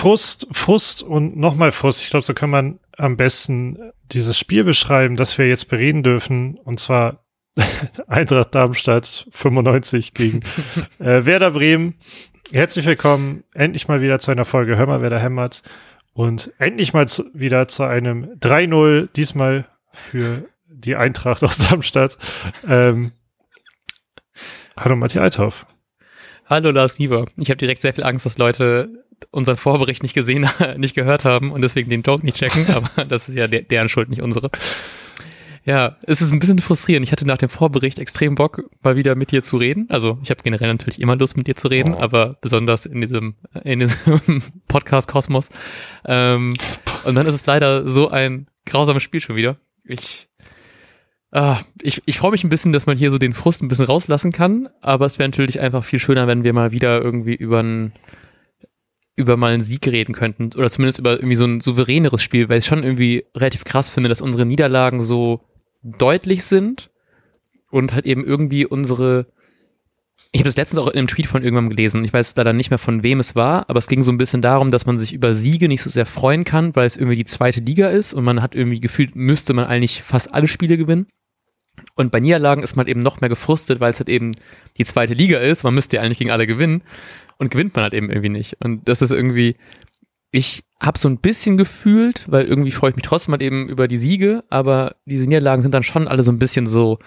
Frust, Frust und nochmal Frust. Ich glaube, so kann man am besten dieses Spiel beschreiben, das wir jetzt bereden dürfen. Und zwar Eintracht Darmstadt 95 gegen äh, Werder Bremen. Herzlich willkommen endlich mal wieder zu einer Folge Hör mal, wer da hämmert. Und endlich mal zu, wieder zu einem 3-0, diesmal für die Eintracht aus Darmstadt. Ähm, hallo Matthias Althoff. Hallo Lars Lieber. Ich habe direkt sehr viel Angst, dass Leute unseren Vorbericht nicht gesehen, nicht gehört haben und deswegen den Talk nicht checken, aber das ist ja der, deren Schuld, nicht unsere. Ja, es ist ein bisschen frustrierend. Ich hatte nach dem Vorbericht extrem Bock, mal wieder mit dir zu reden. Also ich habe generell natürlich immer Lust, mit dir zu reden, oh. aber besonders in diesem, in diesem Podcast-Kosmos. Ähm, und dann ist es leider so ein grausames Spiel schon wieder. Ich, ah, ich, ich freue mich ein bisschen, dass man hier so den Frust ein bisschen rauslassen kann, aber es wäre natürlich einfach viel schöner, wenn wir mal wieder irgendwie über ein über mal einen Sieg reden könnten oder zumindest über irgendwie so ein souveräneres Spiel, weil ich schon irgendwie relativ krass finde, dass unsere Niederlagen so deutlich sind und halt eben irgendwie unsere ich habe das letztens auch in einem Tweet von irgendwann gelesen. Ich weiß leider nicht mehr von wem es war, aber es ging so ein bisschen darum, dass man sich über Siege nicht so sehr freuen kann, weil es irgendwie die zweite Liga ist und man hat irgendwie gefühlt, müsste man eigentlich fast alle Spiele gewinnen. Und bei Niederlagen ist man eben noch mehr gefrustet, weil es halt eben die zweite Liga ist. Man müsste ja eigentlich gegen alle gewinnen und gewinnt man halt eben irgendwie nicht. Und das ist irgendwie, ich habe so ein bisschen gefühlt, weil irgendwie freue ich mich trotzdem halt eben über die Siege, aber diese Niederlagen sind dann schon alle so ein bisschen so,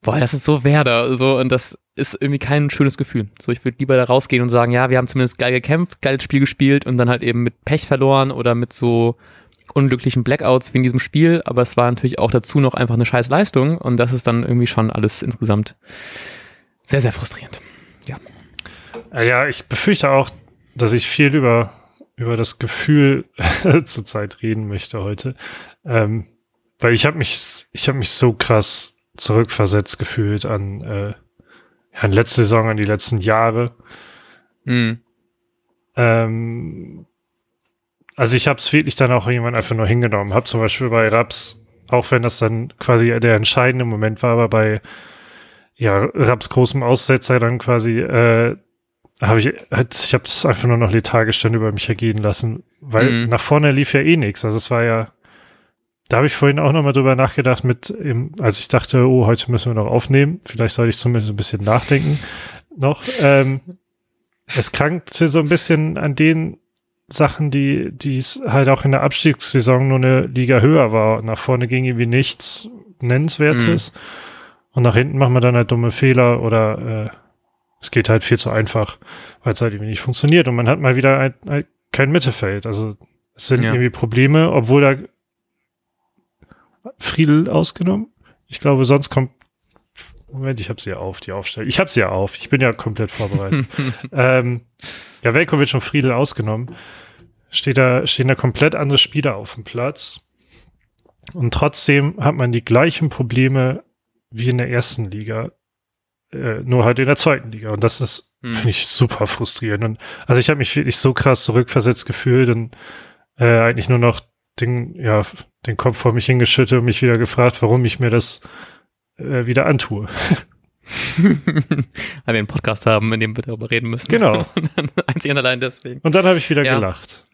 boah, das ist so Werder, so und das ist irgendwie kein schönes Gefühl. So, ich würde lieber da rausgehen und sagen, ja, wir haben zumindest geil gekämpft, geiles Spiel gespielt und dann halt eben mit Pech verloren oder mit so unglücklichen Blackouts wie in diesem Spiel, aber es war natürlich auch dazu noch einfach eine scheiß Leistung und das ist dann irgendwie schon alles insgesamt sehr, sehr frustrierend. Ja. Äh, ja, ich befürchte auch, dass ich viel über, über das Gefühl zurzeit reden möchte heute. Ähm, weil ich habe mich, ich habe mich so krass zurückversetzt gefühlt an, äh, an letzte Saison, an die letzten Jahre. Mhm. Ähm, also ich habe es wirklich dann auch irgendwann einfach nur hingenommen. Habe zum Beispiel bei Raps, auch wenn das dann quasi der entscheidende Moment war, aber bei ja, Raps großem Aussetzer dann quasi äh, habe ich, ich habe es einfach nur noch lethargisch dann über mich ergehen lassen, weil mhm. nach vorne lief ja eh nichts. Also es war ja, da habe ich vorhin auch nochmal drüber nachgedacht, mit, im, als ich dachte, oh, heute müssen wir noch aufnehmen. Vielleicht sollte ich zumindest ein bisschen nachdenken noch. Ähm, es krankte so ein bisschen an den Sachen, die, die es halt auch in der Abstiegssaison nur eine Liga höher war. nach vorne ging irgendwie nichts Nennenswertes. Mhm. Und nach hinten machen wir dann halt dumme Fehler oder äh, es geht halt viel zu einfach, weil es halt irgendwie nicht funktioniert und man hat mal wieder ein, ein, kein Mittelfeld. Also es sind ja. irgendwie Probleme, obwohl da Friedel ausgenommen. Ich glaube, sonst kommt Moment, ich habe sie ja auf, die Aufstellung. Ich habe sie ja auf. Ich bin ja komplett vorbereitet. ähm, ja, Velkovic und Friedel ausgenommen. Steht da, stehen da komplett andere Spieler auf dem Platz. Und trotzdem hat man die gleichen Probleme wie in der ersten Liga äh, nur halt in der zweiten Liga. Und das ist, hm. finde ich, super frustrierend. Und also ich habe mich wirklich so krass zurückversetzt gefühlt und äh, eigentlich nur noch den, ja, den Kopf vor mich hingeschüttet und mich wieder gefragt, warum ich mir das äh, wieder antue. Weil wir einen Podcast haben, in dem wir darüber reden müssen. Genau. Einzig und allein deswegen. Und dann habe ich wieder ja. gelacht.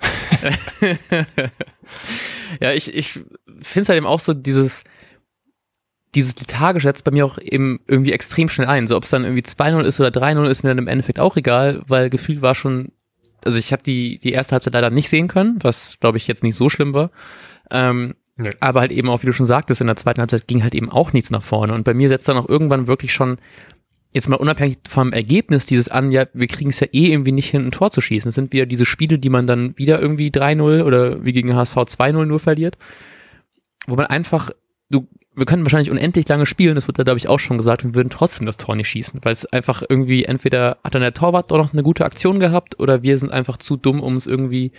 ja, ich, ich finde es halt eben auch so dieses, dieses Lethargisch setzt bei mir auch eben irgendwie extrem schnell ein. So ob es dann irgendwie 2-0 ist oder 3-0 ist mir dann im Endeffekt auch egal, weil gefühlt war schon, also ich habe die, die erste Halbzeit leider nicht sehen können, was glaube ich jetzt nicht so schlimm war. Ähm, nee. Aber halt eben auch, wie du schon sagtest, in der zweiten Halbzeit ging halt eben auch nichts nach vorne. Und bei mir setzt dann auch irgendwann wirklich schon, jetzt mal unabhängig vom Ergebnis dieses an, ja, wir kriegen es ja eh irgendwie nicht hin, ein Tor zu schießen. Es sind wieder diese Spiele, die man dann wieder irgendwie 3-0 oder wie gegen HSV 2-0 nur verliert. Wo man einfach, du wir könnten wahrscheinlich unendlich lange spielen, das wird da, glaube ich, auch schon gesagt, und würden trotzdem das Tor nicht schießen, weil es einfach irgendwie, entweder hat dann der Torwart doch noch eine gute Aktion gehabt oder wir sind einfach zu dumm, um es irgendwie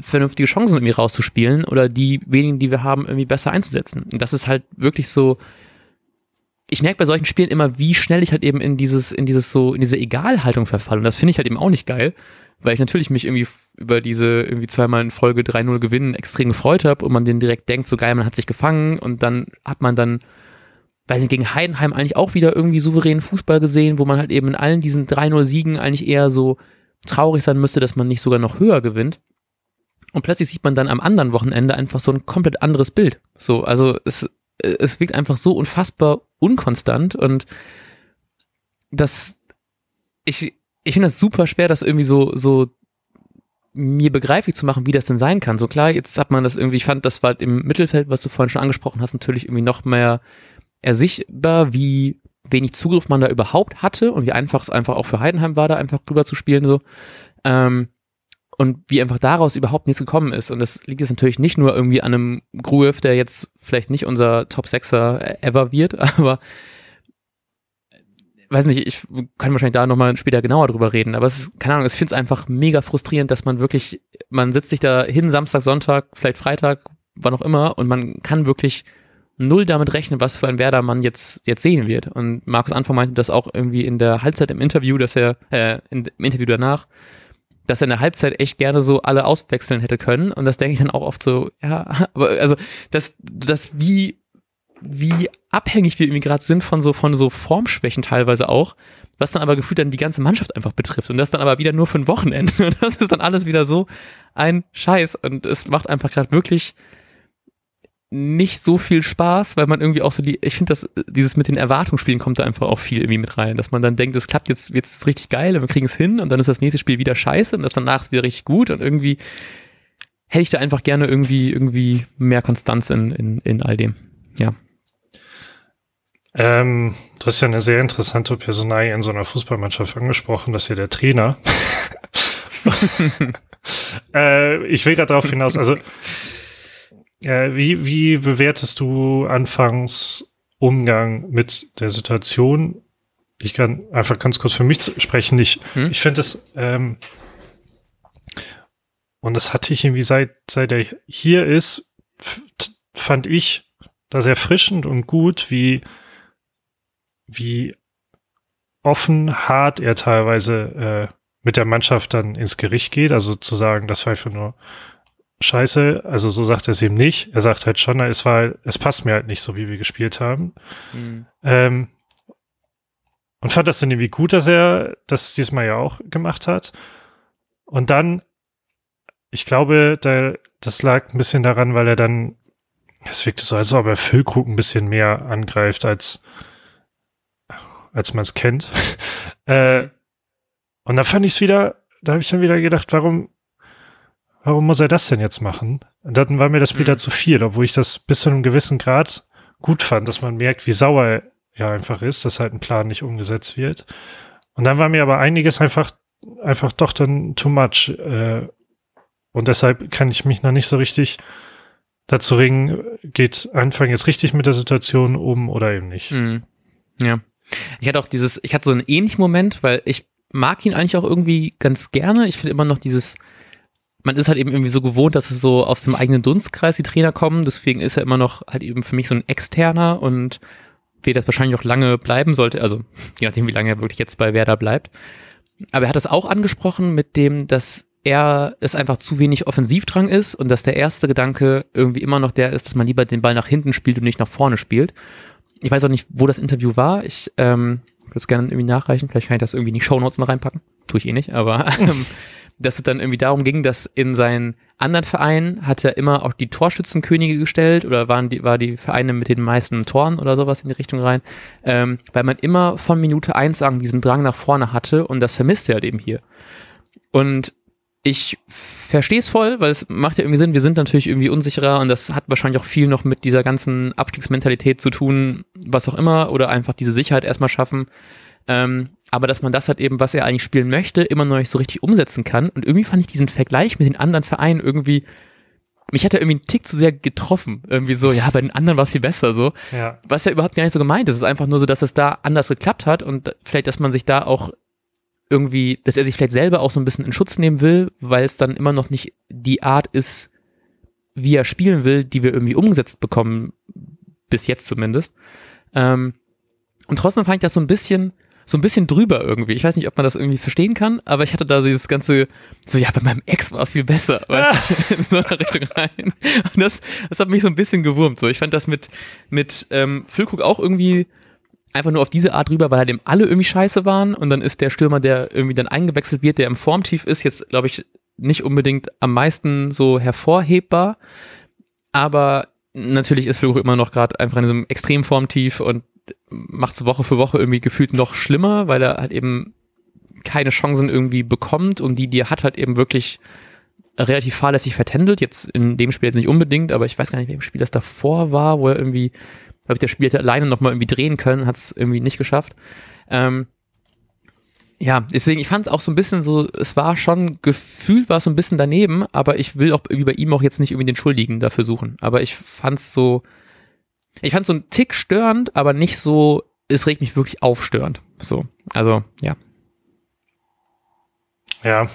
vernünftige Chancen irgendwie rauszuspielen oder die wenigen, die wir haben, irgendwie besser einzusetzen. Und das ist halt wirklich so, ich merke bei solchen Spielen immer, wie schnell ich halt eben in dieses, in dieses so, in diese Egalhaltung verfalle. Und das finde ich halt eben auch nicht geil, weil ich natürlich mich irgendwie über diese irgendwie zweimal in Folge 3-0 gewinnen extrem gefreut habe und man den direkt denkt, so geil, man hat sich gefangen und dann hat man dann, weiß nicht, gegen Heidenheim eigentlich auch wieder irgendwie souveränen Fußball gesehen, wo man halt eben in allen diesen 3-0 Siegen eigentlich eher so traurig sein müsste, dass man nicht sogar noch höher gewinnt. Und plötzlich sieht man dann am anderen Wochenende einfach so ein komplett anderes Bild. So, also es, es wirkt einfach so unfassbar unkonstant und das, ich, ich finde das super schwer, das irgendwie so, so mir begreiflich zu machen, wie das denn sein kann. So klar, jetzt hat man das irgendwie, ich fand, das war im Mittelfeld, was du vorhin schon angesprochen hast, natürlich irgendwie noch mehr ersichtbar, wie wenig Zugriff man da überhaupt hatte und wie einfach es einfach auch für Heidenheim war, da einfach rüber zu spielen, so. Ähm, und wie einfach daraus überhaupt nichts gekommen ist. Und das liegt jetzt natürlich nicht nur irgendwie an einem Gruev, der jetzt vielleicht nicht unser Top-Sechser ever wird, aber weiß nicht, ich kann wahrscheinlich da nochmal später genauer drüber reden, aber es ist, keine Ahnung, ich finde es einfach mega frustrierend, dass man wirklich, man sitzt sich da hin, Samstag, Sonntag, vielleicht Freitag, wann auch immer, und man kann wirklich null damit rechnen, was für ein Werder man jetzt, jetzt sehen wird. Und Markus Anfang meinte das auch irgendwie in der Halbzeit im Interview, dass er, äh, im Interview danach, dass er in der Halbzeit echt gerne so alle auswechseln hätte können. Und das denke ich dann auch oft so, ja, aber also, das, das wie, wie abhängig wir irgendwie gerade sind von so, von so Formschwächen teilweise auch, was dann aber gefühlt dann die ganze Mannschaft einfach betrifft. Und das dann aber wieder nur für ein Wochenende. Und das ist dann alles wieder so ein Scheiß. Und es macht einfach gerade wirklich nicht so viel Spaß, weil man irgendwie auch so die, ich finde, dass dieses mit den Erwartungsspielen kommt da einfach auch viel irgendwie mit rein, dass man dann denkt, es klappt jetzt, jetzt ist richtig geil und wir kriegen es hin und dann ist das nächste Spiel wieder scheiße und das danach ist wieder richtig gut und irgendwie hätte ich da einfach gerne irgendwie, irgendwie mehr Konstanz in, in, in all dem. Ja. Ähm, du hast ja eine sehr interessante Personalie in so einer Fußballmannschaft angesprochen, das ist ja der Trainer. äh, ich will gerade darauf hinaus, also äh, wie, wie bewertest du anfangs Umgang mit der Situation? Ich kann einfach ganz kurz für mich sprechen. Ich, hm? ich finde es, ähm, und das hatte ich irgendwie seit, seit er hier ist, fand ich das erfrischend und gut, wie, wie offen, hart er teilweise äh, mit der Mannschaft dann ins Gericht geht. Also zu sagen, das war einfach nur scheiße. Also so sagt er es eben nicht. Er sagt halt schon, es war, es passt mir halt nicht so, wie wir gespielt haben. Mhm. Ähm, und fand das dann irgendwie gut, dass er das diesmal ja auch gemacht hat. Und dann, ich glaube, da, das lag ein bisschen daran, weil er dann, es wirkte so, als ob er Füllkrug ein bisschen mehr angreift, als, als man es kennt. äh, und da fand ich es wieder, da habe ich dann wieder gedacht, warum, warum muss er das denn jetzt machen? Und dann war mir das wieder mhm. zu viel, obwohl ich das bis zu einem gewissen Grad gut fand, dass man merkt, wie sauer er einfach ist, dass halt ein Plan nicht umgesetzt wird. Und dann war mir aber einiges einfach, einfach doch dann too much. Äh, und deshalb kann ich mich noch nicht so richtig dazu ringen, geht Anfang jetzt richtig mit der Situation um oder eben nicht. Mhm. Ja. Ich hatte auch dieses, ich hatte so einen ähnlichen Moment, weil ich mag ihn eigentlich auch irgendwie ganz gerne. Ich finde immer noch dieses, man ist halt eben irgendwie so gewohnt, dass es so aus dem eigenen Dunstkreis die Trainer kommen. Deswegen ist er immer noch halt eben für mich so ein externer und wie das wahrscheinlich auch lange bleiben sollte. Also je nachdem, wie lange er wirklich jetzt bei Werder bleibt. Aber er hat es auch angesprochen mit dem, dass er es einfach zu wenig Offensivdrang ist und dass der erste Gedanke irgendwie immer noch der ist, dass man lieber den Ball nach hinten spielt und nicht nach vorne spielt. Ich weiß auch nicht, wo das Interview war. Ich ähm, würde es gerne irgendwie nachreichen. Vielleicht kann ich das irgendwie in die Shownotes noch reinpacken. Tue ich eh nicht, aber ähm, dass es dann irgendwie darum ging, dass in seinen anderen Vereinen hat er immer auch die Torschützenkönige gestellt oder waren die, war die Vereine mit den meisten Toren oder sowas in die Richtung rein, ähm, weil man immer von Minute eins an diesen Drang nach vorne hatte und das vermisst er halt eben hier. Und ich verstehe es voll, weil es macht ja irgendwie Sinn, wir sind natürlich irgendwie unsicherer und das hat wahrscheinlich auch viel noch mit dieser ganzen Abstiegsmentalität zu tun, was auch immer, oder einfach diese Sicherheit erstmal schaffen. Ähm, aber dass man das halt eben, was er eigentlich spielen möchte, immer noch nicht so richtig umsetzen kann. Und irgendwie fand ich diesen Vergleich mit den anderen Vereinen irgendwie, mich hat er irgendwie einen Tick zu sehr getroffen. Irgendwie so, ja, bei den anderen war es viel besser so. Ja. Was ja überhaupt gar nicht so gemeint ist. Es ist einfach nur so, dass es da anders geklappt hat und vielleicht, dass man sich da auch irgendwie, dass er sich vielleicht selber auch so ein bisschen in Schutz nehmen will, weil es dann immer noch nicht die Art ist, wie er spielen will, die wir irgendwie umgesetzt bekommen, bis jetzt zumindest. Ähm, und trotzdem fand ich das so ein bisschen, so ein bisschen drüber irgendwie. Ich weiß nicht, ob man das irgendwie verstehen kann, aber ich hatte da dieses ganze, so ja, bei meinem Ex war es viel besser, weißt du, in so eine Richtung rein. Und das, das hat mich so ein bisschen gewurmt. So, ich fand das mit, mit ähm, Füllkrug auch irgendwie einfach nur auf diese Art rüber, weil halt eben alle irgendwie scheiße waren und dann ist der Stürmer, der irgendwie dann eingewechselt wird, der im Formtief ist, jetzt glaube ich nicht unbedingt am meisten so hervorhebbar, aber natürlich ist Füllkrug immer noch gerade einfach in diesem Extremformtief und macht es Woche für Woche irgendwie gefühlt noch schlimmer, weil er halt eben keine Chancen irgendwie bekommt und die, die er hat, halt eben wirklich relativ fahrlässig vertändelt. Jetzt in dem Spiel jetzt nicht unbedingt, aber ich weiß gar nicht, welchem Spiel das davor war, wo er irgendwie glaube ich, der Spiel hätte alleine nochmal irgendwie drehen können, hat es irgendwie nicht geschafft. Ähm, ja, deswegen, ich fand es auch so ein bisschen so, es war schon, gefühlt war es so ein bisschen daneben, aber ich will auch irgendwie bei ihm auch jetzt nicht irgendwie den Schuldigen dafür suchen. Aber ich fand es so, ich fand so einen Tick störend, aber nicht so, es regt mich wirklich aufstörend. So, also, ja. Ja.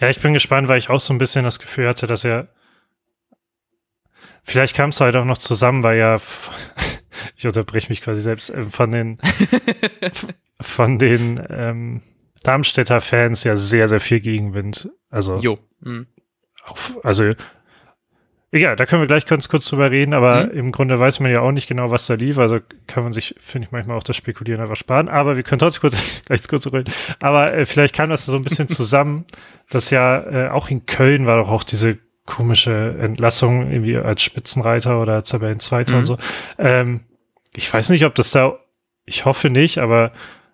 Ja, ich bin gespannt, weil ich auch so ein bisschen das Gefühl hatte, dass er Vielleicht kam es halt auch noch zusammen, weil ja, ich unterbreche mich quasi selbst, äh, von den, von den ähm, Darmstädter Fans ja sehr, sehr viel Gegenwind. Also, jo. Mhm. Auf, also, egal, da können wir gleich ganz kurz drüber reden, aber mhm. im Grunde weiß man ja auch nicht genau, was da lief. Also kann man sich, finde ich, manchmal auch das Spekulieren einfach sparen. Aber wir können trotzdem kurz, gleich kurz reden. Aber äh, vielleicht kam das so ein bisschen zusammen, dass ja äh, auch in Köln war doch auch diese komische Entlassung irgendwie als Spitzenreiter oder Tabellenzweiter mhm. und so. Ähm, ich weiß nicht, ob das da, ich hoffe nicht, aber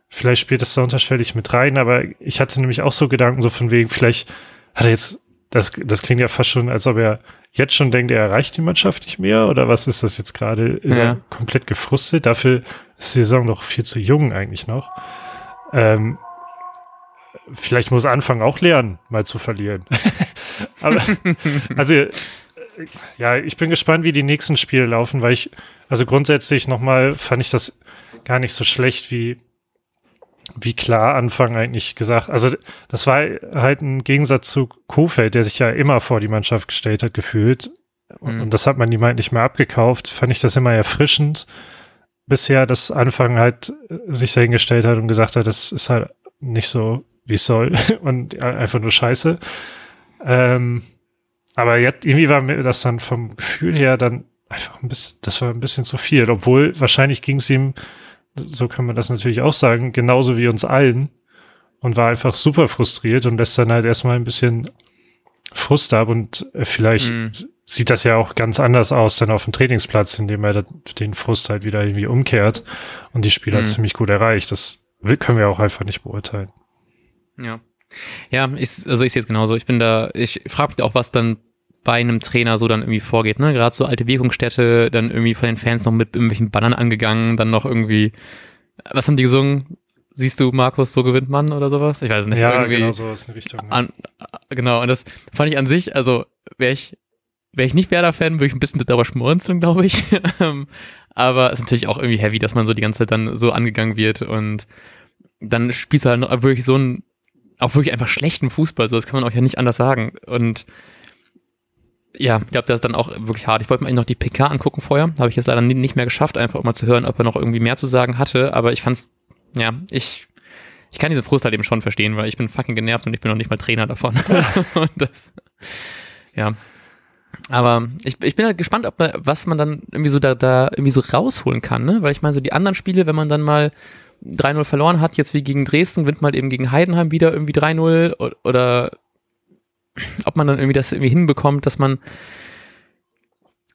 vielleicht spielt das da unterschwellig mit rein, aber ich hatte nämlich auch so Gedanken, so von wegen, vielleicht hat er jetzt, das, das klingt ja fast schon, als ob er jetzt schon denkt, er erreicht die Mannschaft nicht mehr oder was ist das jetzt gerade? Ist ja. er komplett gefrustet? Dafür ist die Saison noch viel zu jung eigentlich noch. Ähm, vielleicht muss er anfangen, auch lernen, mal zu verlieren. Aber, also, ja, ich bin gespannt, wie die nächsten Spiele laufen, weil ich, also grundsätzlich nochmal fand ich das gar nicht so schlecht, wie, wie klar Anfang eigentlich gesagt. Also, das war halt ein Gegensatz zu Kofeld, der sich ja immer vor die Mannschaft gestellt hat, gefühlt. Mhm. Und das hat man ihm halt nicht mehr abgekauft. Fand ich das immer erfrischend bisher, dass Anfang halt sich dahingestellt hat und gesagt hat, das ist halt nicht so, wie es soll und einfach nur scheiße. Ähm, aber jetzt, irgendwie war mir das dann vom Gefühl her dann einfach ein bisschen, das war ein bisschen zu viel. Obwohl wahrscheinlich ging es ihm, so kann man das natürlich auch sagen, genauso wie uns allen und war einfach super frustriert und lässt dann halt erstmal ein bisschen Frust ab und äh, vielleicht mhm. sieht das ja auch ganz anders aus dann auf dem Trainingsplatz, indem er den Frust halt wieder irgendwie umkehrt und die Spieler mhm. ziemlich gut erreicht. Das können wir auch einfach nicht beurteilen. Ja. Ja, ich, also ich sehe es genauso. Ich bin da, ich frage mich auch, was dann bei einem Trainer so dann irgendwie vorgeht, ne? Gerade so alte Wirkungsstätte, dann irgendwie von den Fans noch mit irgendwelchen Bannern angegangen, dann noch irgendwie, was haben die gesungen? Siehst du, Markus, so gewinnt man oder sowas? Ich weiß nicht. Ja, irgendwie genau so ist eine Richtung. An, genau, und das fand ich an sich, also wäre ich, wäre ich nicht Werder-Fan, würde ich ein bisschen darüber schmunzeln, glaube ich. Aber es ist natürlich auch irgendwie heavy, dass man so die ganze Zeit dann so angegangen wird und dann spielst du halt noch wirklich so ein auch wirklich einfach schlechten Fußball, so das kann man auch ja nicht anders sagen. Und ja, ich glaube, das ist dann auch wirklich hart. Ich wollte mir eigentlich noch die PK angucken vorher, habe ich jetzt leider nicht mehr geschafft, einfach um mal zu hören, ob er noch irgendwie mehr zu sagen hatte, aber ich fand's, ja, ich, ich kann diesen Frust halt eben schon verstehen, weil ich bin fucking genervt und ich bin noch nicht mal Trainer davon. und das, ja. Aber ich, ich bin halt gespannt, ob was man dann irgendwie so da, da irgendwie so rausholen kann, ne? Weil ich meine, so die anderen Spiele, wenn man dann mal 3-0 verloren hat, jetzt wie gegen Dresden, gewinnt man halt eben gegen Heidenheim wieder irgendwie 3-0 oder ob man dann irgendwie das irgendwie hinbekommt, dass man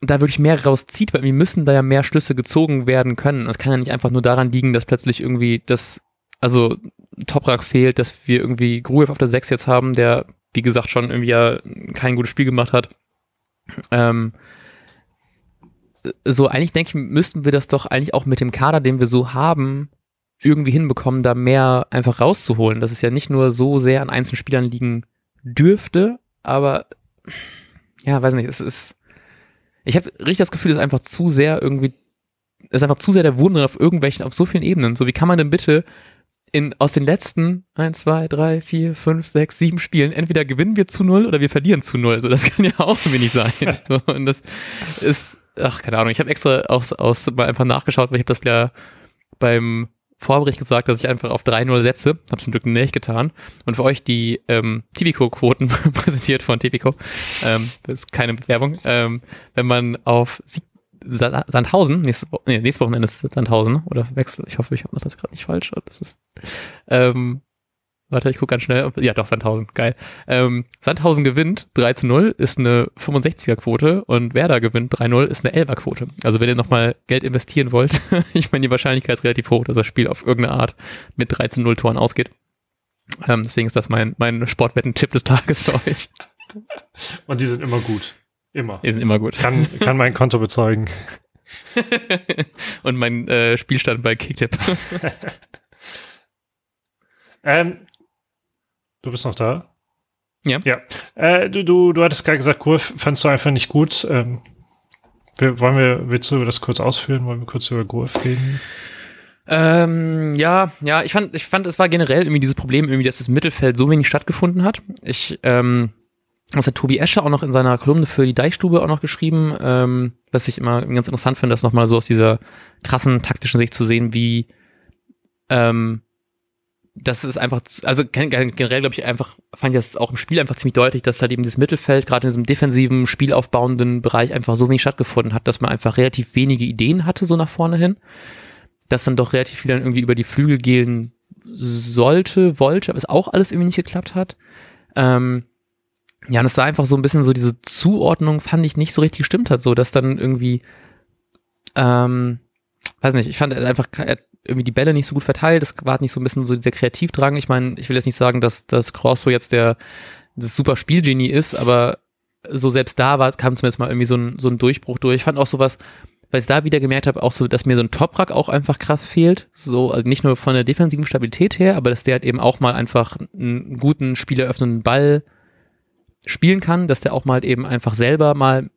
da wirklich mehr rauszieht, weil wir müssen da ja mehr Schlüsse gezogen werden können. Es kann ja nicht einfach nur daran liegen, dass plötzlich irgendwie das, also Toprak fehlt, dass wir irgendwie Gruev auf der 6 jetzt haben, der, wie gesagt, schon irgendwie ja kein gutes Spiel gemacht hat. Ähm, so eigentlich denke ich, müssten wir das doch eigentlich auch mit dem Kader, den wir so haben, irgendwie hinbekommen, da mehr einfach rauszuholen. Dass es ja nicht nur so sehr an einzelnen Spielern liegen dürfte, aber ja, weiß nicht, es ist. Ich habe richtig das Gefühl, es ist einfach zu sehr irgendwie, es ist einfach zu sehr der Wurm auf irgendwelchen, auf so vielen Ebenen. So, wie kann man denn bitte in, aus den letzten 1, 2, 3, 4, 5, 6, 7 Spielen, entweder gewinnen wir zu null oder wir verlieren zu null. Also das kann ja auch irgendwie nicht sein. So, und das ist, ach, keine Ahnung, ich habe extra aus, aus mal einfach nachgeschaut, weil ich habe das ja beim Vorbericht gesagt, dass ich einfach auf 3-0 setze. Hab zum Glück nicht getan. Und für euch die ähm, Tipico-Quoten präsentiert von Tipico. Ähm, das ist keine Bewerbung. Ähm, wenn man auf Sieg Sandhausen, nächstes, nee, nächstes Wochenende ist Sandhausen, oder Wechsel, ich hoffe, ich habe das gerade nicht falsch. Das ist, ähm, warte, ich gucke ganz schnell. Ja, doch, Sandhausen, geil. Ähm, Sandhausen gewinnt 3 zu 0, ist eine 65er-Quote und Werder gewinnt 3-0, ist eine 11er-Quote. Also wenn ihr nochmal Geld investieren wollt, ich meine, die Wahrscheinlichkeit ist relativ hoch, dass das Spiel auf irgendeine Art mit 3 zu 0 Toren ausgeht. Ähm, deswegen ist das mein, mein Sportwetten-Tipp des Tages für euch. Und die sind immer gut. Immer. Die sind immer gut. Kann, kann mein Konto bezeugen. Und mein äh, Spielstand bei Kicktip. ähm, du bist noch da? Ja. Ja. Äh, du, du, du hattest gerade gesagt, Kurve fandst du einfach nicht gut. Ähm, wir, wollen wir, willst du das kurz ausführen? Wollen wir kurz über Golf reden? Ähm, ja, ja, ich fand, ich fand, es war generell irgendwie dieses Problem, irgendwie, dass das Mittelfeld so wenig stattgefunden hat. Ich, ähm, das hat Tobi Escher auch noch in seiner Kolumne für die Deichstube auch noch geschrieben, ähm, was ich immer ganz interessant finde, das nochmal so aus dieser krassen taktischen Sicht zu sehen, wie ähm, das ist einfach, also generell glaube ich einfach, fand ich das auch im Spiel einfach ziemlich deutlich, dass halt eben dieses Mittelfeld, gerade in diesem defensiven, spielaufbauenden Bereich einfach so wenig stattgefunden hat, dass man einfach relativ wenige Ideen hatte, so nach vorne hin. Dass dann doch relativ viel dann irgendwie über die Flügel gehen sollte, wollte, aber es auch alles irgendwie nicht geklappt hat. Ähm, ja, und es war einfach so ein bisschen so diese Zuordnung, fand ich nicht so richtig gestimmt hat, so dass dann irgendwie, ähm, weiß nicht, ich fand er einfach irgendwie die Bälle nicht so gut verteilt, es war nicht so ein bisschen so dieser Kreativdrang. Ich meine, ich will jetzt nicht sagen, dass dass Crosso jetzt der das super Spielgenie ist, aber so selbst da war, kam zumindest mal irgendwie so ein, so ein Durchbruch durch. Ich fand auch sowas, weil ich da wieder gemerkt habe, auch so, dass mir so ein Toprak auch einfach krass fehlt. So, also nicht nur von der defensiven Stabilität her, aber dass der halt eben auch mal einfach einen guten, spieleröffnenden Ball spielen kann, dass der auch mal halt eben einfach selber mal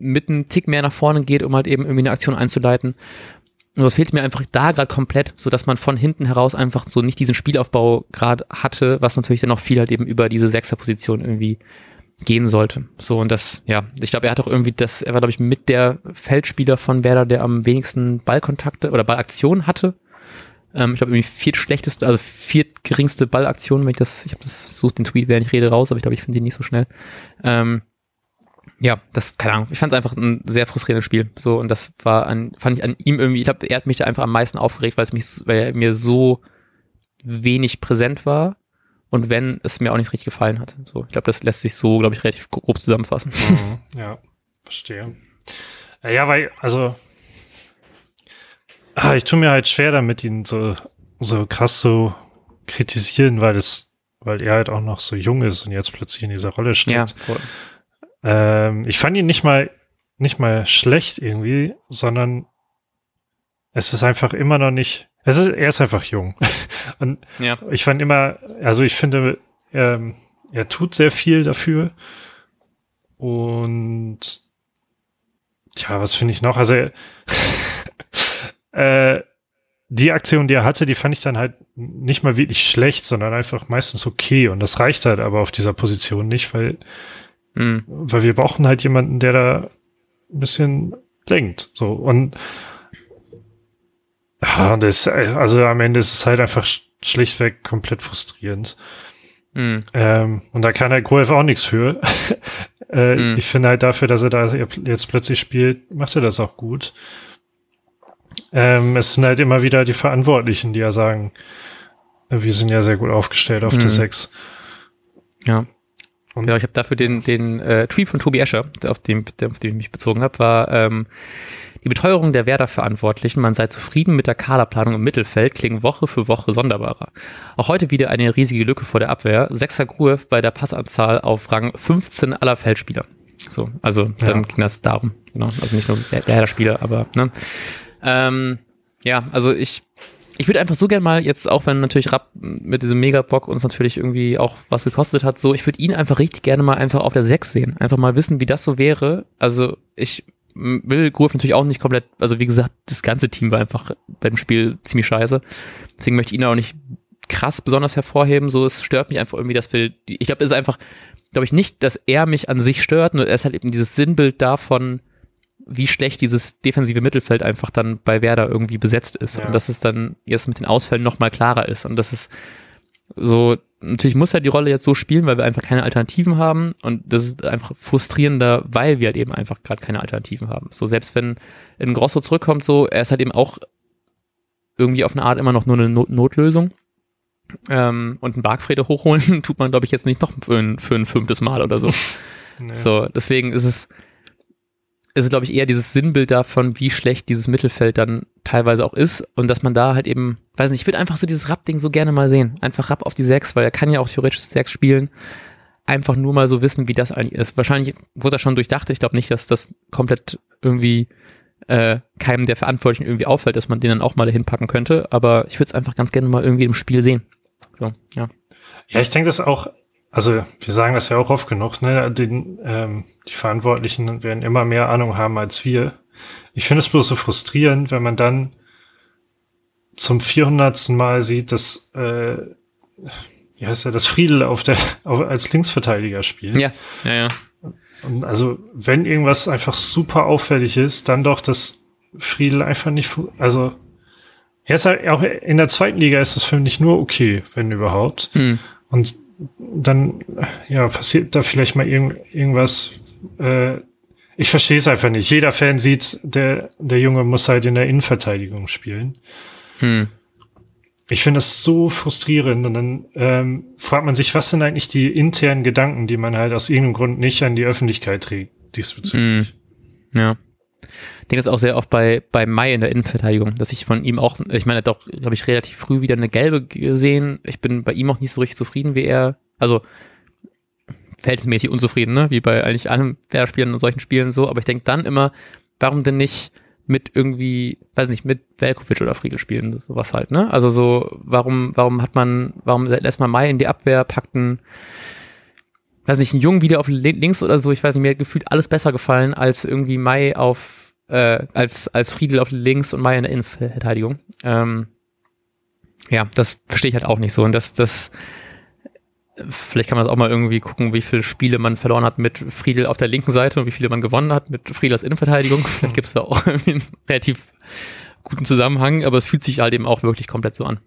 mit einem Tick mehr nach vorne geht, um halt eben irgendwie eine Aktion einzuleiten. Und das fehlt mir einfach da gerade komplett, so dass man von hinten heraus einfach so nicht diesen Spielaufbau gerade hatte, was natürlich dann auch viel halt eben über diese Sechserposition irgendwie gehen sollte. So und das, ja, ich glaube, er hat auch irgendwie das, er war glaube ich mit der Feldspieler von Werder, der am wenigsten Ballkontakte oder Ballaktionen hatte. Ähm, ich glaube, irgendwie viert schlechteste, also viert geringste Ballaktion, wenn ich das, ich habe das, sucht den Tweet, während ich rede, raus, aber ich glaube, ich finde den nicht so schnell. Ähm, ja, das, keine Ahnung, ich fand es einfach ein sehr frustrierendes Spiel. So, und das war an, fand ich an ihm irgendwie, ich glaube, er hat mich da einfach am meisten aufgeregt, weil es mich, weil er mir so wenig präsent war und wenn es mir auch nicht richtig gefallen hat. So, ich glaube, das lässt sich so, glaube ich, relativ grob zusammenfassen. Mhm, ja, verstehe. Ja, weil, also ah, ich tue mir halt schwer damit, ihn so, so krass zu kritisieren, weil es, weil er halt auch noch so jung ist und jetzt plötzlich in dieser Rolle steht. Ja, voll. Ähm, ich fand ihn nicht mal, nicht mal schlecht irgendwie, sondern es ist einfach immer noch nicht, es ist, er ist einfach jung. und ja. ich fand immer, also ich finde, ähm, er tut sehr viel dafür. Und ja, was finde ich noch? Also äh, die Aktion, die er hatte, die fand ich dann halt nicht mal wirklich schlecht, sondern einfach meistens okay. Und das reicht halt aber auf dieser Position nicht, weil, mhm. weil wir brauchen halt jemanden, der da ein bisschen lenkt. So. Und ja, das, also am Ende ist es halt einfach schlichtweg komplett frustrierend. Mhm. Ähm, und da kann halt Groev auch nichts für. äh, mhm. Ich finde halt dafür, dass er da jetzt plötzlich spielt, macht er das auch gut. Ähm, es sind halt immer wieder die Verantwortlichen, die ja sagen, wir sind ja sehr gut aufgestellt auf mhm. der 6. Ja. Und genau, ich habe dafür den, den äh, Tweet von Tobi Escher, auf den, auf den ich mich bezogen habe, war ähm, die Beteuerung der Werder-Verantwortlichen, man sei zufrieden mit der Kaderplanung im Mittelfeld, klingen Woche für Woche sonderbarer. Auch heute wieder eine riesige Lücke vor der Abwehr. Sechser Gruev bei der Passanzahl auf Rang 15 aller Feldspieler. So, also dann ja. ging das darum, genau. Also nicht nur der Werder-Spieler, aber ne. Ähm, ja, also ich, ich würde einfach so gern mal jetzt, auch wenn natürlich Rapp mit diesem Megabock uns natürlich irgendwie auch was gekostet hat, so, ich würde ihn einfach richtig gerne mal einfach auf der 6 sehen. Einfach mal wissen, wie das so wäre. Also ich will Groove natürlich auch nicht komplett, also wie gesagt, das ganze Team war einfach beim Spiel ziemlich scheiße. Deswegen möchte ich ihn auch nicht krass besonders hervorheben. So, es stört mich einfach irgendwie, dass wir, ich glaube, es ist einfach, glaube ich nicht, dass er mich an sich stört, nur er ist halt eben dieses Sinnbild davon, wie schlecht dieses defensive Mittelfeld einfach dann bei Werder irgendwie besetzt ist. Ja. Und dass es dann jetzt mit den Ausfällen nochmal klarer ist. Und das ist so, natürlich muss er die Rolle jetzt so spielen, weil wir einfach keine Alternativen haben und das ist einfach frustrierender, weil wir halt eben einfach gerade keine Alternativen haben. So selbst wenn ein Grosso zurückkommt, so er ist halt eben auch irgendwie auf eine Art immer noch nur eine Not Notlösung. Ähm, und einen Bargfrede hochholen tut man, glaube ich, jetzt nicht noch für ein, für ein fünftes Mal oder so. nee. So, deswegen ist es, ist es, glaube ich, eher dieses Sinnbild davon, wie schlecht dieses Mittelfeld dann teilweise auch ist und dass man da halt eben, weiß nicht, ich würde einfach so dieses Rapp-Ding so gerne mal sehen. Einfach Rapp auf die Sechs, weil er kann ja auch theoretisch Sechs spielen. Einfach nur mal so wissen, wie das eigentlich ist. Wahrscheinlich wurde das schon durchdacht. Ich glaube nicht, dass das komplett irgendwie äh, keinem der Verantwortlichen irgendwie auffällt, dass man den dann auch mal dahin packen könnte. Aber ich würde es einfach ganz gerne mal irgendwie im Spiel sehen. So, ja. Ja, ich denke das auch, also wir sagen das ja auch oft genug, ne? Den, ähm, die Verantwortlichen werden immer mehr Ahnung haben als wir. Ich finde es bloß so frustrierend, wenn man dann zum 400. Mal sieht, dass, äh, wie heißt er, das Friedel auf der, auf, als Linksverteidiger spielt. Ja, ja, ja. Und also, wenn irgendwas einfach super auffällig ist, dann doch, dass Friedel einfach nicht, also, er ist halt auch in der zweiten Liga ist das für mich nur okay, wenn überhaupt. Hm. Und dann, ja, passiert da vielleicht mal irgend, irgendwas, äh, ich verstehe es einfach nicht. Jeder Fan sieht, der, der Junge muss halt in der Innenverteidigung spielen. Hm. Ich finde das so frustrierend und dann ähm, fragt man sich, was sind eigentlich die internen Gedanken, die man halt aus irgendeinem Grund nicht an die Öffentlichkeit trägt diesbezüglich. Hm. Ja. Ich denke das auch sehr oft bei, bei Mai in der Innenverteidigung, dass ich von ihm auch, ich meine, er hat auch, glaube ich, relativ früh wieder eine gelbe gesehen. Ich bin bei ihm auch nicht so richtig zufrieden, wie er, also verhältnismäßig unzufrieden, ne? wie bei eigentlich allen Werder-Spielern und solchen Spielen so, aber ich denke dann immer, warum denn nicht mit irgendwie, weiß nicht, mit Velkovic oder Friedel spielen, sowas halt, ne? Also so, warum, warum hat man, warum lässt man Mai in die Abwehr, packt einen, weiß nicht, einen Jungen wieder auf links oder so, ich weiß nicht, mir hat gefühlt alles besser gefallen, als irgendwie Mai auf, äh, als, als Friedel auf links und Mai in der Innenverteidigung. Ähm, ja, das verstehe ich halt auch nicht so. Und das, das, Vielleicht kann man das auch mal irgendwie gucken, wie viele Spiele man verloren hat mit Friedel auf der linken Seite und wie viele man gewonnen hat mit Friedel als Innenverteidigung. Vielleicht gibt es da auch irgendwie einen relativ guten Zusammenhang, aber es fühlt sich halt eben auch wirklich komplett so an.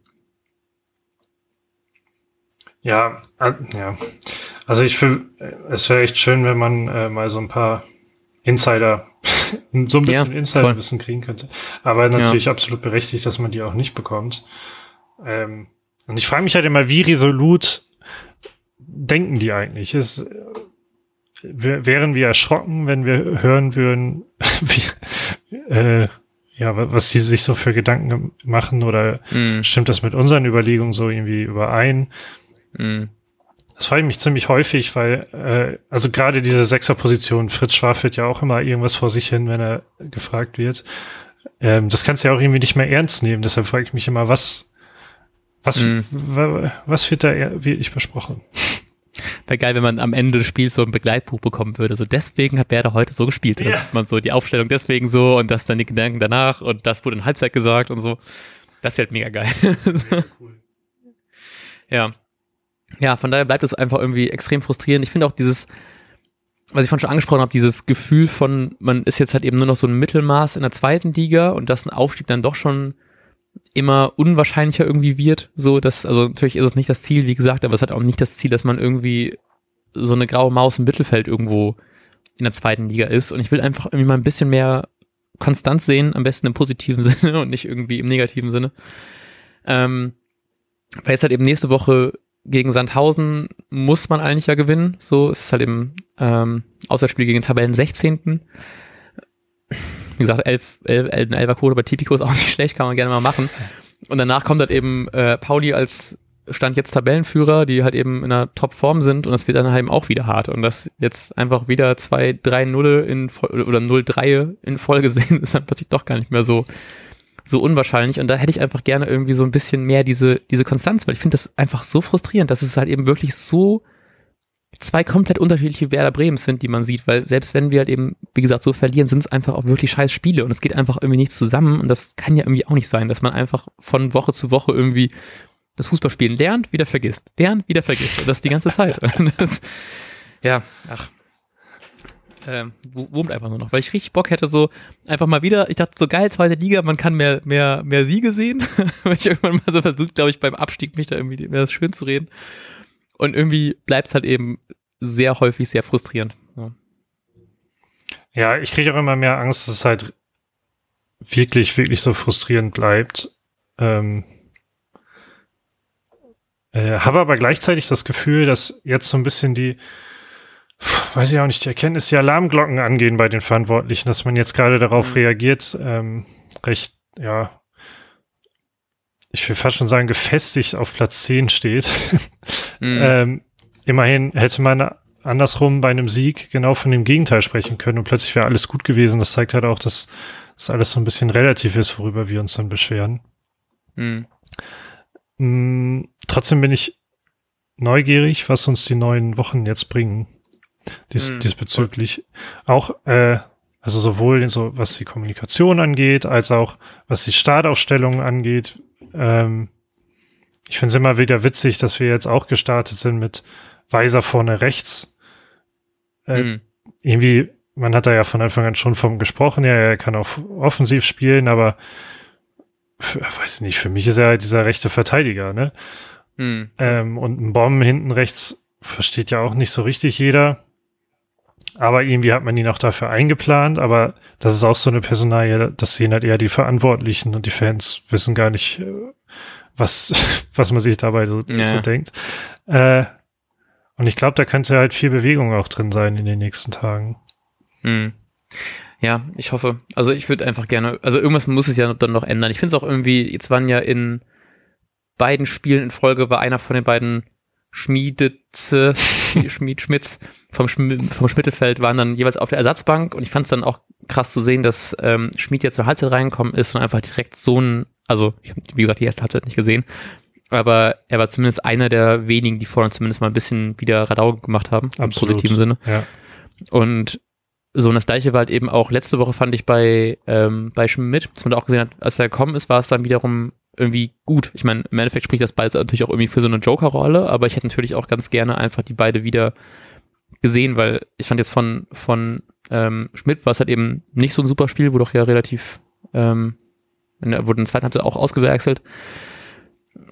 Ja, äh, ja. Also ich finde, es wäre echt schön, wenn man äh, mal so ein paar Insider, so ein bisschen ja, Insiderwissen kriegen könnte. Aber natürlich ja. absolut berechtigt, dass man die auch nicht bekommt. Ähm, und ich frage mich halt immer, wie resolut denken die eigentlich? Ist, wären wir erschrocken, wenn wir hören würden, wie, äh, ja, was die sich so für Gedanken machen oder mm. stimmt das mit unseren Überlegungen so irgendwie überein? Mm. Das frage ich mich ziemlich häufig, weil, äh, also gerade diese Sechserposition, Fritz Schwafelt ja auch immer irgendwas vor sich hin, wenn er gefragt wird. Ähm, das kannst du ja auch irgendwie nicht mehr ernst nehmen. Deshalb frage ich mich immer, was, was, mm. was wird da wirklich besprochen? Wäre geil, wenn man am Ende des Spiels so ein Begleitbuch bekommen würde. So deswegen hat Werder heute so gespielt. Ja. dann sieht man so die Aufstellung deswegen so und das dann die Gedanken danach und das wurde in Halbzeit gesagt und so. Das wäre halt mega geil. Mega cool. ja. Ja, von daher bleibt es einfach irgendwie extrem frustrierend. Ich finde auch dieses, was ich vorhin schon angesprochen habe, dieses Gefühl von, man ist jetzt halt eben nur noch so ein Mittelmaß in der zweiten Liga und dass ein Aufstieg dann doch schon immer unwahrscheinlicher irgendwie wird. So, dass, also natürlich ist es nicht das Ziel, wie gesagt, aber es hat auch nicht das Ziel, dass man irgendwie so eine graue Maus im Mittelfeld irgendwo in der zweiten Liga ist. Und ich will einfach irgendwie mal ein bisschen mehr Konstanz sehen, am besten im positiven Sinne und nicht irgendwie im negativen Sinne. Ähm, weil es halt eben nächste Woche gegen Sandhausen muss man eigentlich ja gewinnen. So es ist halt eben ähm, Auswärtsspiel gegen Tabellen 16. Wie gesagt, 11, 11, 11 11 Quote bei Tipico ist auch nicht schlecht, kann man gerne mal machen. Und danach kommt halt eben äh, Pauli als Stand jetzt Tabellenführer, die halt eben in einer Top-Form sind und das wird dann halt eben auch wieder hart. Und das jetzt einfach wieder 2, 3, 0 in oder 0, 3 in Folge sehen, ist dann plötzlich doch gar nicht mehr so, so unwahrscheinlich. Und da hätte ich einfach gerne irgendwie so ein bisschen mehr diese, diese Konstanz, weil ich finde das einfach so frustrierend, dass es halt eben wirklich so zwei komplett unterschiedliche Werder Bremen sind, die man sieht, weil selbst wenn wir halt eben, wie gesagt, so verlieren, sind es einfach auch wirklich scheiß Spiele und es geht einfach irgendwie nicht zusammen und das kann ja irgendwie auch nicht sein, dass man einfach von Woche zu Woche irgendwie das Fußballspielen lernt, wieder vergisst, lernt, wieder vergisst und das die ganze Zeit. das, ja, ach. Ähm, wurmt einfach nur noch, weil ich richtig Bock hätte, so einfach mal wieder, ich dachte so geil, zweite Liga, man kann mehr, mehr, mehr Siege sehen, weil ich irgendwann mal so versucht, glaube ich, beim Abstieg mich da irgendwie mehr schön zu reden. Und irgendwie bleibt es halt eben sehr häufig sehr frustrierend. Ja, ja ich kriege auch immer mehr Angst, dass es halt wirklich, wirklich so frustrierend bleibt. Ähm, äh, habe aber gleichzeitig das Gefühl, dass jetzt so ein bisschen die, weiß ich auch nicht, die Erkenntnis, die Alarmglocken angehen bei den Verantwortlichen, dass man jetzt gerade darauf mhm. reagiert, ähm, recht, ja, ich will fast schon sagen, gefestigt auf Platz 10 steht. mhm. ähm, immerhin hätte man andersrum bei einem Sieg genau von dem Gegenteil sprechen können und plötzlich wäre alles gut gewesen. Das zeigt halt auch, dass das alles so ein bisschen relativ ist, worüber wir uns dann beschweren. Mhm. Mm, trotzdem bin ich neugierig, was uns die neuen Wochen jetzt bringen. Dies, mhm. Diesbezüglich. Auch, äh, also sowohl so, was die Kommunikation angeht, als auch was die Startaufstellung angeht. Ähm, ich finde es immer wieder witzig, dass wir jetzt auch gestartet sind mit Weiser vorne rechts. Äh, mhm. Irgendwie, man hat da ja von Anfang an schon vom gesprochen, ja, er kann auch offensiv spielen, aber für, weiß nicht, für mich ist er halt dieser rechte Verteidiger, ne? Mhm. Ähm, und ein Bomben hinten rechts versteht ja auch nicht so richtig jeder. Aber irgendwie hat man ihn auch dafür eingeplant, aber das ist auch so eine Personalie, das sehen halt eher die Verantwortlichen und die Fans wissen gar nicht, äh, was, was man sich dabei so, ja. so denkt. Äh, und ich glaube, da könnte halt viel Bewegung auch drin sein in den nächsten Tagen. Mhm. Ja, ich hoffe. Also ich würde einfach gerne, also irgendwas muss es ja dann noch ändern. Ich finde es auch irgendwie, jetzt waren ja in beiden Spielen in Folge war einer von den beiden Schmiedetze, Schmied Schmitz vom, Schm vom Schmittelfeld waren dann jeweils auf der Ersatzbank und ich fand es dann auch krass zu sehen, dass ähm, Schmied ja zur Halbzeit reingekommen ist und einfach direkt so ein, also ich habe wie gesagt die erste Halbzeit nicht gesehen, aber er war zumindest einer der wenigen, die vorhin zumindest mal ein bisschen wieder Radau gemacht haben, Absolut. im positiven Sinne. Ja. Und so, und das gleiche war halt eben auch letzte Woche fand ich bei, ähm, bei Schmidt, dass man da auch gesehen hat, als er gekommen ist, war es dann wiederum irgendwie gut. Ich meine, im Endeffekt spricht das beides natürlich auch irgendwie für so eine Joker-Rolle, aber ich hätte natürlich auch ganz gerne einfach die beide wieder gesehen, weil ich fand jetzt von, von ähm, Schmidt war es halt eben nicht so ein super Spiel, wurde auch ja relativ, ähm, wurde in der zweiten Halbzeit auch ausgewechselt.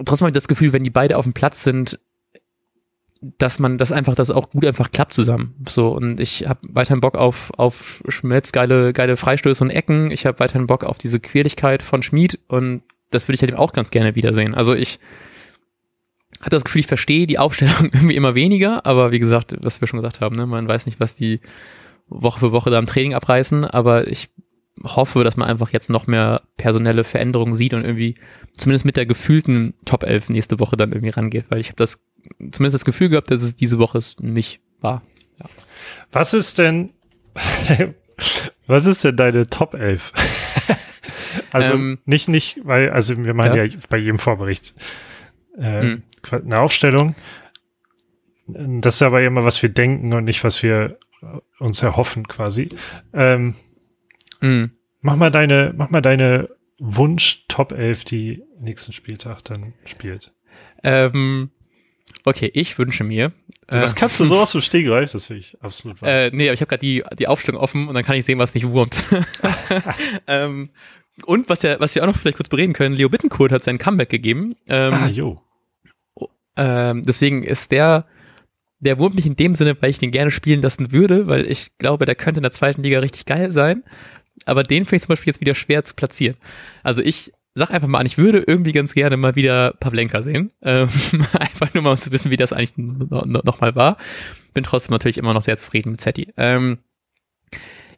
Trotzdem habe ich das Gefühl, wenn die beide auf dem Platz sind, dass man das einfach, dass auch gut einfach klappt zusammen. So, und ich habe weiterhin Bock auf, auf Schmitz geile, geile Freistöße und Ecken. Ich habe weiterhin Bock auf diese Quirligkeit von Schmied und das würde ich halt eben auch ganz gerne wiedersehen. Also ich hatte das Gefühl, ich verstehe die Aufstellung irgendwie immer weniger, aber wie gesagt, was wir schon gesagt haben, ne, man weiß nicht, was die Woche für Woche da im Training abreißen, aber ich hoffe, dass man einfach jetzt noch mehr personelle Veränderungen sieht und irgendwie zumindest mit der gefühlten Top 11 nächste Woche dann irgendwie rangeht, weil ich habe das zumindest das Gefühl gehabt, dass es diese Woche nicht war. Ja. Was ist denn, was ist denn deine Top 11? Also ähm, nicht, nicht, weil, also wir machen ja, ja bei jedem Vorbericht äh, mhm. eine Aufstellung. Das ist aber immer, was wir denken und nicht, was wir uns erhoffen quasi. Ähm, mhm. Mach mal deine, mach mal deine Wunsch Top 11, die nächsten Spieltag dann spielt. Ähm, Okay, ich wünsche mir. Das äh, kannst du so aus dem Stegreif, das finde ich absolut wahr. Äh, nee, aber ich habe gerade die, die Aufstellung offen und dann kann ich sehen, was mich wurmt. ähm, und was ja, was wir auch noch vielleicht kurz bereden können, Leo Bittenkurt hat sein Comeback gegeben. Ähm, ah, jo. Ähm, deswegen ist der, der wurmt mich in dem Sinne, weil ich den gerne spielen lassen würde, weil ich glaube, der könnte in der zweiten Liga richtig geil sein. Aber den finde ich zum Beispiel jetzt wieder schwer zu platzieren. Also ich sag einfach mal an, ich würde irgendwie ganz gerne mal wieder Pavlenka sehen. Ähm, einfach nur mal um zu wissen, wie das eigentlich noch, noch mal war. Bin trotzdem natürlich immer noch sehr zufrieden mit Zetti. Ähm,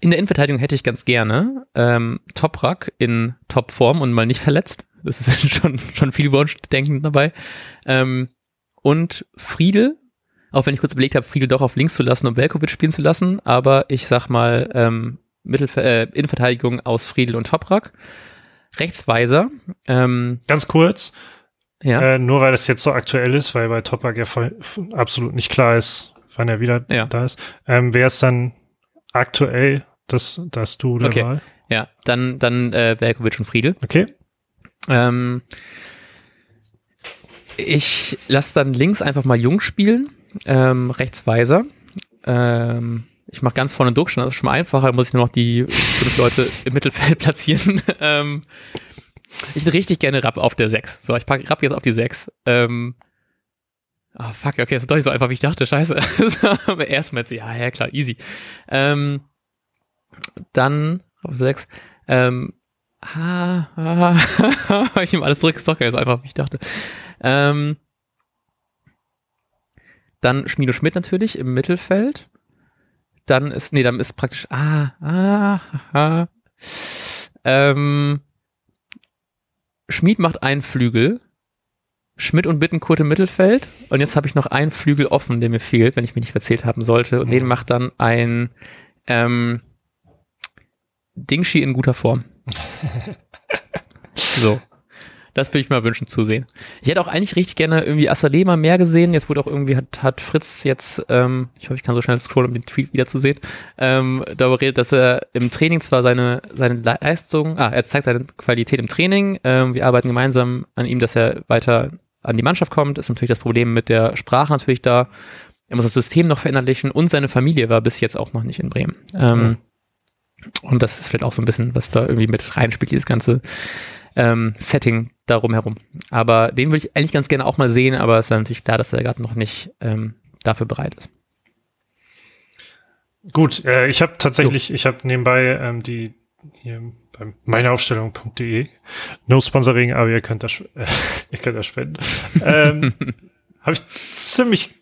in der Innenverteidigung hätte ich ganz gerne ähm, Toprak in Topform und mal nicht verletzt. Das ist schon, schon viel Wunschdenken dabei. Ähm, und Friedel, auch wenn ich kurz überlegt habe, Friedel doch auf links zu lassen und Velkovic spielen zu lassen, aber ich sag mal ähm, Mittelver äh, Innenverteidigung aus Friedel und Toprak. Rechtsweiser. Ähm, Ganz kurz. Ja. Äh, nur weil das jetzt so aktuell ist, weil bei Toprak ja voll, absolut nicht klar ist, wann er wieder ja. da ist. Ähm, Wäre es dann aktuell, dass, dass du der okay. Wahl? Ja, dann, dann äh, Velkovic und Friedel. Okay. Ähm, ich lasse dann links einfach mal Jung spielen, ähm, rechts Weiser. Ähm, ich mache ganz vorne Duckstand, das ist schon mal einfacher, muss ich nur noch die fünf Leute im Mittelfeld platzieren. ähm, ich hätte richtig gerne Rapp auf der 6. So, ich packe Rapp jetzt auf die 6. Ähm, Ah, fuck, okay, das ist doch nicht so einfach, wie ich dachte, scheiße. Aber erstmal jetzt, ja, ja, klar, easy. Ähm, dann auf sechs, ähm, ah, ah, ich nehme alles zurück, ist doch nicht so einfach, wie ich dachte. Ähm, dann Schmiede Schmidt natürlich im Mittelfeld. Dann ist, nee, dann ist praktisch, ah, ah, ah. Ähm, Schmied macht einen Flügel. Schmidt und Bittenkurt im Mittelfeld. Und jetzt habe ich noch einen Flügel offen, der mir fehlt, wenn ich mich nicht verzählt haben sollte. Und mhm. den macht dann ein ähm, Dingshi in guter Form. so. Das würde ich mir wünschen zu sehen. Ich hätte auch eigentlich richtig gerne irgendwie Assalé mal mehr gesehen. Jetzt wurde auch irgendwie, hat, hat Fritz jetzt, ähm, ich hoffe, ich kann so schnell scrollen, um den Tweet wieder zu sehen, ähm, darüber redet, dass er im Training zwar seine, seine Leistung, ah, er zeigt seine Qualität im Training. Ähm, wir arbeiten gemeinsam an ihm, dass er weiter an die Mannschaft kommt. Ist natürlich das Problem mit der Sprache natürlich da. Er muss das System noch verinnerlichen und seine Familie war bis jetzt auch noch nicht in Bremen. Ähm, mhm. Und das ist vielleicht auch so ein bisschen, was da irgendwie mit reinspielt, dieses ganze ähm, Setting darum herum. Aber den würde ich eigentlich ganz gerne auch mal sehen, aber es ist natürlich klar, dass er gerade noch nicht ähm, dafür bereit ist. Gut, äh, ich habe tatsächlich, so. ich habe nebenbei ähm, die hier bei meineaufstellung.de No Sponsoring, aber ihr könnt das, äh, ihr könnt das spenden. ähm, habe ich ziemlich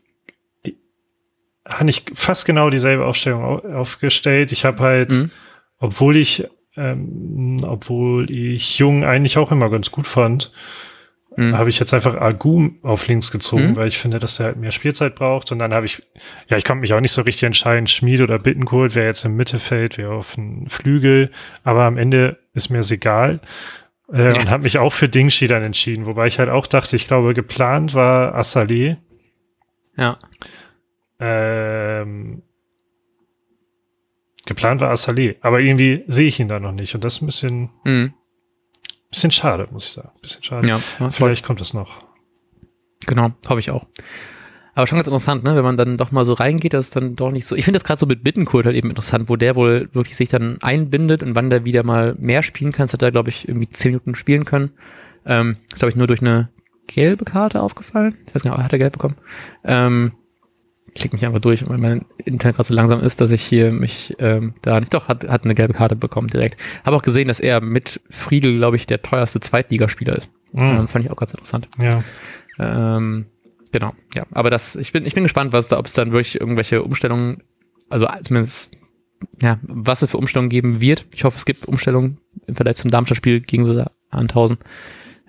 habe ich fast genau dieselbe Aufstellung aufgestellt. Ich habe halt, mhm. Obwohl ich ähm, obwohl ich Jung eigentlich auch immer ganz gut fand, mhm. habe ich jetzt einfach Agum auf links gezogen, mhm. weil ich finde, dass er halt mehr Spielzeit braucht. Und dann habe ich, ja, ich konnte mich auch nicht so richtig entscheiden, Schmied oder Bittencourt, wer jetzt im Mittelfeld, wer auf den Flügel. Aber am Ende ist mir es egal. Äh, ja. Und habe mich auch für Dingshi dann entschieden, wobei ich halt auch dachte, ich glaube, geplant war Assalé. Ja. Ähm, Geplant war Assalé, aber irgendwie sehe ich ihn da noch nicht und das ist ein bisschen, mhm. bisschen schade, muss ich sagen. Bisschen schade. Ja, ja Vielleicht kommt es noch. Genau, hoffe ich auch. Aber schon ganz interessant, ne? wenn man dann doch mal so reingeht, dass dann doch nicht so. Ich finde das gerade so mit Bittenkurt halt eben interessant, wo der wohl wirklich sich dann einbindet und wann der wieder mal mehr spielen kann. Das hat er, glaube ich, irgendwie zehn Minuten spielen können. Ähm, ist, glaube ich, nur durch eine gelbe Karte aufgefallen. Ich weiß gar nicht, hat er gelb bekommen? Ähm, klicke mich einfach durch, weil mein Internet gerade so langsam ist, dass ich hier mich ähm, da nicht doch hat, hat eine gelbe Karte bekommen direkt. Habe auch gesehen, dass er mit Friedel, glaube ich, der teuerste Zweitligaspieler ist. Mhm. Ähm, fand ich auch ganz interessant. Ja. Ähm, genau, ja. Aber das, ich bin, ich bin gespannt, was da, ob es dann wirklich irgendwelche Umstellungen, also zumindest ja, was es für Umstellungen geben wird. Ich hoffe, es gibt Umstellungen im Vergleich zum Darmstadt-Spiel gegen sie an 1000.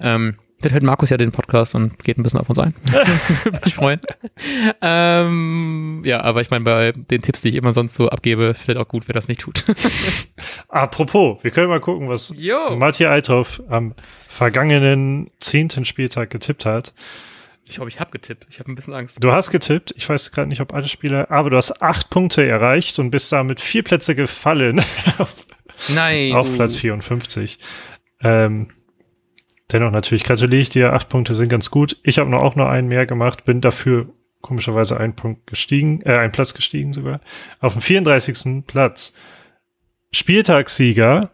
Ähm, Vielleicht hört Markus ja den Podcast und geht ein bisschen auf uns ein. Würde mich freuen. ähm, ja, aber ich meine, bei den Tipps, die ich immer sonst so abgebe, vielleicht auch gut, wer das nicht tut. Apropos, wir können mal gucken, was jo. Matthias Althoff am vergangenen zehnten Spieltag getippt hat. Ich glaube, ich habe getippt. Ich habe ein bisschen Angst. Du hast getippt. Ich weiß gerade nicht, ob alle Spieler, aber du hast acht Punkte erreicht und bist damit vier Plätze gefallen. Nein. Auf Platz 54. Ähm, Dennoch natürlich gratuliere ich dir. Acht Punkte sind ganz gut. Ich habe noch auch noch einen mehr gemacht, bin dafür komischerweise einen Punkt gestiegen, äh, einen Platz gestiegen sogar. Auf dem 34. Platz. Spieltagssieger.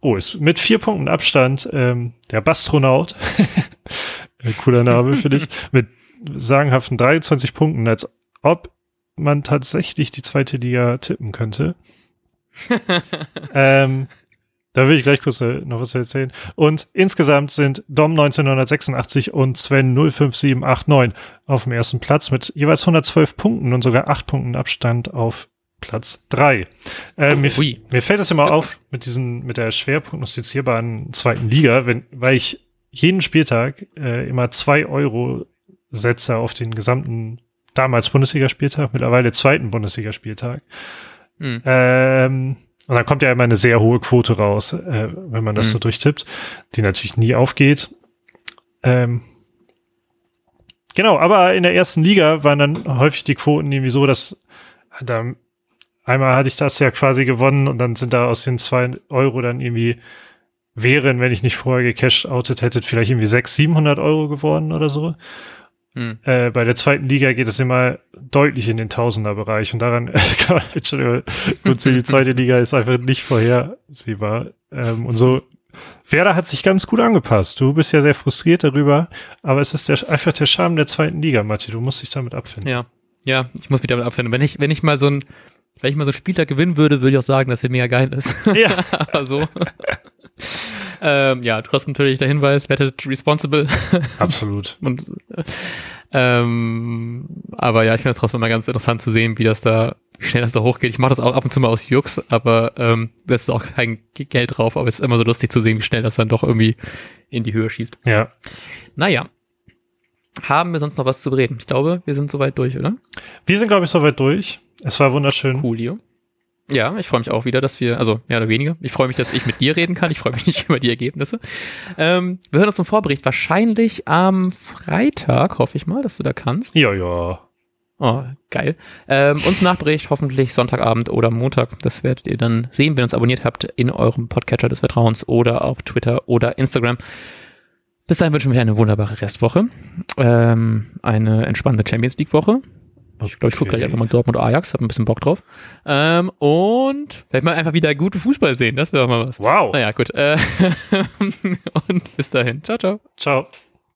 Oh, ist mit vier Punkten Abstand ähm, der Bastronaut. Cooler Name für dich. Mit sagenhaften 23 Punkten, als ob man tatsächlich die zweite Liga tippen könnte. ähm, da will ich gleich kurz äh, noch was erzählen. Und insgesamt sind Dom 1986 und Sven 05789 auf dem ersten Platz mit jeweils 112 Punkten und sogar 8 Punkten Abstand auf Platz 3. Äh, mir, mir, fällt es immer auf mit diesen, mit der schwer prognostizierbaren zweiten Liga, wenn, weil ich jeden Spieltag äh, immer zwei Euro setze auf den gesamten damals Bundesligaspieltag, mittlerweile zweiten Bundesligaspieltag. Mhm. Ähm, und dann kommt ja immer eine sehr hohe Quote raus, äh, wenn man das mhm. so durchtippt, die natürlich nie aufgeht. Ähm, genau, aber in der ersten Liga waren dann häufig die Quoten irgendwie so, dass da einmal hatte ich das ja quasi gewonnen und dann sind da aus den zwei Euro dann irgendwie wären, wenn ich nicht vorher gecashed outet hätte, vielleicht irgendwie 600, 700 Euro geworden oder so. Hm. Äh, bei der zweiten Liga geht es immer deutlich in den Tausenderbereich und daran kann man halt schon gut sehen, die zweite Liga ist einfach nicht vorhersehbar. Ähm, und so Werder hat sich ganz gut angepasst. Du bist ja sehr frustriert darüber, aber es ist der, einfach der Charme der zweiten Liga, Matti. Du musst dich damit abfinden. Ja, ja, ich muss mich damit abfinden. Wenn ich, wenn ich mal so ein, wenn ich mal so einen Spieltag gewinnen würde, würde ich auch sagen, dass er mega geil ist. Ja. aber so. Ähm, ja, trotzdem natürlich der Hinweis, wettet responsible. Absolut. Und, ähm, aber ja, ich finde es trotzdem mal ganz interessant zu sehen, wie das da, wie schnell das da hochgeht. Ich mache das auch ab und zu mal aus Jux, aber ähm, das ist auch kein Geld drauf, aber es ist immer so lustig zu sehen, wie schnell das dann doch irgendwie in die Höhe schießt. Ja. Naja. Haben wir sonst noch was zu reden? Ich glaube, wir sind soweit durch, oder? Wir sind, glaube ich, soweit durch. Es war wunderschön. Coolio. Ja, ich freue mich auch wieder, dass wir, also mehr oder weniger, ich freue mich, dass ich mit dir reden kann. Ich freue mich nicht über die Ergebnisse. Ähm, wir hören uns zum Vorbericht wahrscheinlich am Freitag, hoffe ich mal, dass du da kannst. Ja, ja. Oh, geil. Ähm, und zum Nachbericht hoffentlich Sonntagabend oder Montag. Das werdet ihr dann sehen, wenn ihr uns abonniert habt in eurem Podcatcher des Vertrauens oder auf Twitter oder Instagram. Bis dahin wünschen wir eine wunderbare Restwoche. Ähm, eine entspannende Champions League Woche. Ich glaube, ich gucke Okay. gleich einfach mal Dortmund Ajax, habe ein bisschen Bock drauf. Ähm, und vielleicht mal einfach wieder gute Fußball sehen, das wäre doch mal was. Wow. Naja, gut. Äh, und bis dahin. Ciao, ciao. Ciao.